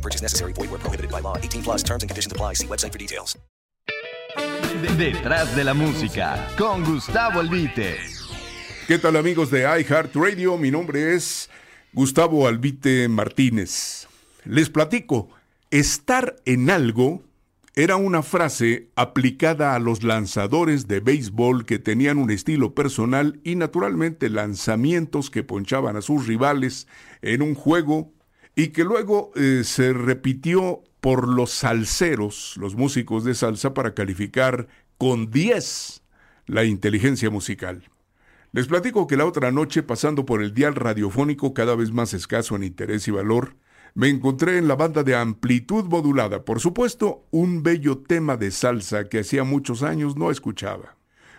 No purchase necessary. Void where prohibited by law. 18 plus terms and conditions apply. See website for details. Detrás de la música, con Gustavo Albite. ¿Qué tal amigos de iHeartRadio? Mi nombre es Gustavo Albite Martínez. Les platico, estar en algo era una frase aplicada a los lanzadores de béisbol que tenían un estilo personal y naturalmente lanzamientos que ponchaban a sus rivales en un juego y que luego eh, se repitió por los salseros, los músicos de salsa, para calificar con 10 la inteligencia musical. Les platico que la otra noche, pasando por el dial radiofónico cada vez más escaso en interés y valor, me encontré en la banda de amplitud modulada, por supuesto, un bello tema de salsa que hacía muchos años no escuchaba.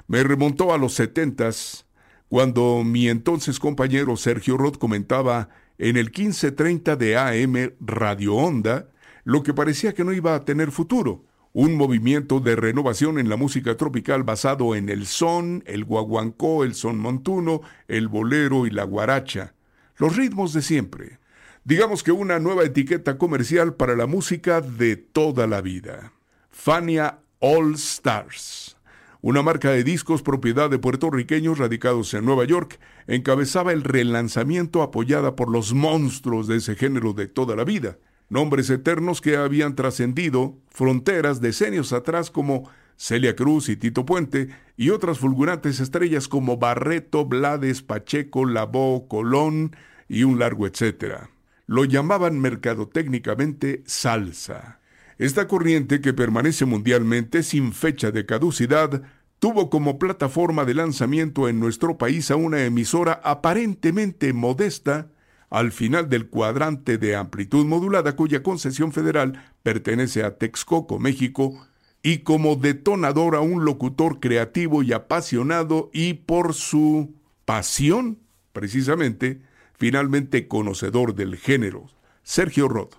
Me remontó a los setentas, cuando mi entonces compañero Sergio Roth comentaba en el 1530 de AM Radio Onda lo que parecía que no iba a tener futuro, un movimiento de renovación en la música tropical basado en el son, el guaguancó, el son montuno, el bolero y la guaracha, los ritmos de siempre. Digamos que una nueva etiqueta comercial para la música de toda la vida. Fania All Stars, una marca de discos propiedad de puertorriqueños radicados en Nueva York, encabezaba el relanzamiento apoyada por los monstruos de ese género de toda la vida, nombres eternos que habían trascendido fronteras decenios atrás como Celia Cruz y Tito Puente, y otras fulgurantes estrellas como Barreto, Blades, Pacheco, Labó, Colón y un largo etcétera. Lo llamaban mercadotécnicamente salsa. Esta corriente, que permanece mundialmente sin fecha de caducidad, tuvo como plataforma de lanzamiento en nuestro país a una emisora aparentemente modesta, al final del cuadrante de amplitud modulada cuya concesión federal pertenece a Texcoco, México, y como detonador a un locutor creativo y apasionado y por su pasión, precisamente, finalmente conocedor del género, Sergio Roth.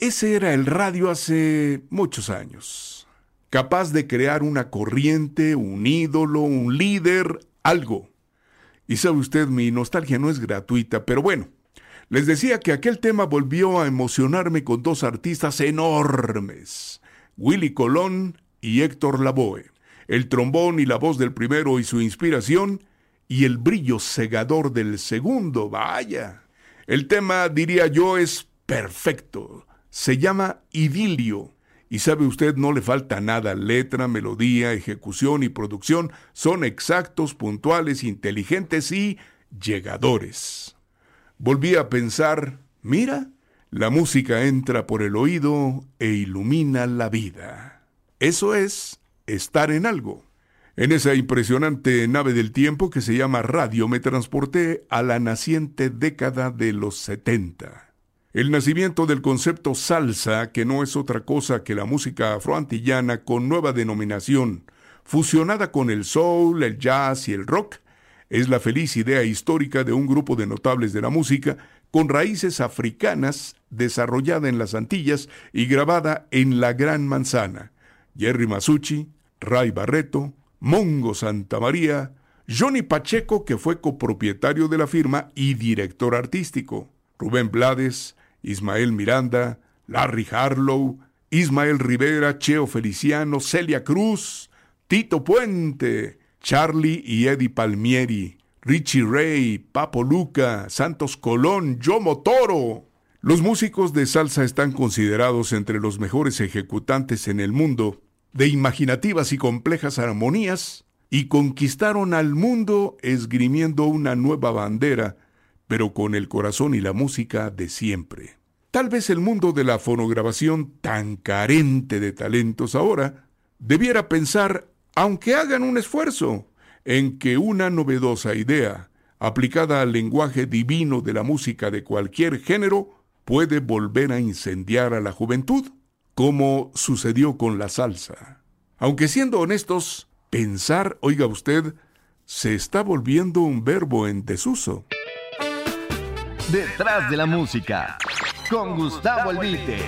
Ese era el radio hace muchos años, capaz de crear una corriente, un ídolo, un líder, algo. Y sabe usted, mi nostalgia no es gratuita, pero bueno, les decía que aquel tema volvió a emocionarme con dos artistas enormes, Willy Colón y Héctor Lavoe. El trombón y la voz del primero y su inspiración, y el brillo cegador del segundo, vaya. El tema, diría yo, es perfecto. Se llama Idilio. Y sabe usted, no le falta nada. Letra, melodía, ejecución y producción son exactos, puntuales, inteligentes y llegadores. Volví a pensar, mira, la música entra por el oído e ilumina la vida. Eso es estar en algo. En esa impresionante nave del tiempo que se llama radio me transporté a la naciente década de los 70. El nacimiento del concepto salsa, que no es otra cosa que la música afroantillana con nueva denominación, fusionada con el soul, el jazz y el rock, es la feliz idea histórica de un grupo de notables de la música con raíces africanas desarrollada en las Antillas y grabada en la Gran Manzana. Jerry Masucci, Ray Barreto, Mongo Santamaría, Johnny Pacheco, que fue copropietario de la firma y director artístico, Rubén Blades, Ismael Miranda, Larry Harlow, Ismael Rivera, Cheo Feliciano, Celia Cruz, Tito Puente, Charlie y Eddie Palmieri, Richie Ray, Papo Luca, Santos Colón, Yomo Toro. Los músicos de salsa están considerados entre los mejores ejecutantes en el mundo de imaginativas y complejas armonías y conquistaron al mundo esgrimiendo una nueva bandera, pero con el corazón y la música de siempre. Tal vez el mundo de la fonograbación, tan carente de talentos ahora, debiera pensar, aunque hagan un esfuerzo, en que una novedosa idea, aplicada al lenguaje divino de la música de cualquier género, puede volver a incendiar a la juventud como sucedió con la salsa. Aunque siendo honestos, pensar, oiga usted, se está volviendo un verbo en desuso. Detrás de la música, con Gustavo Albite.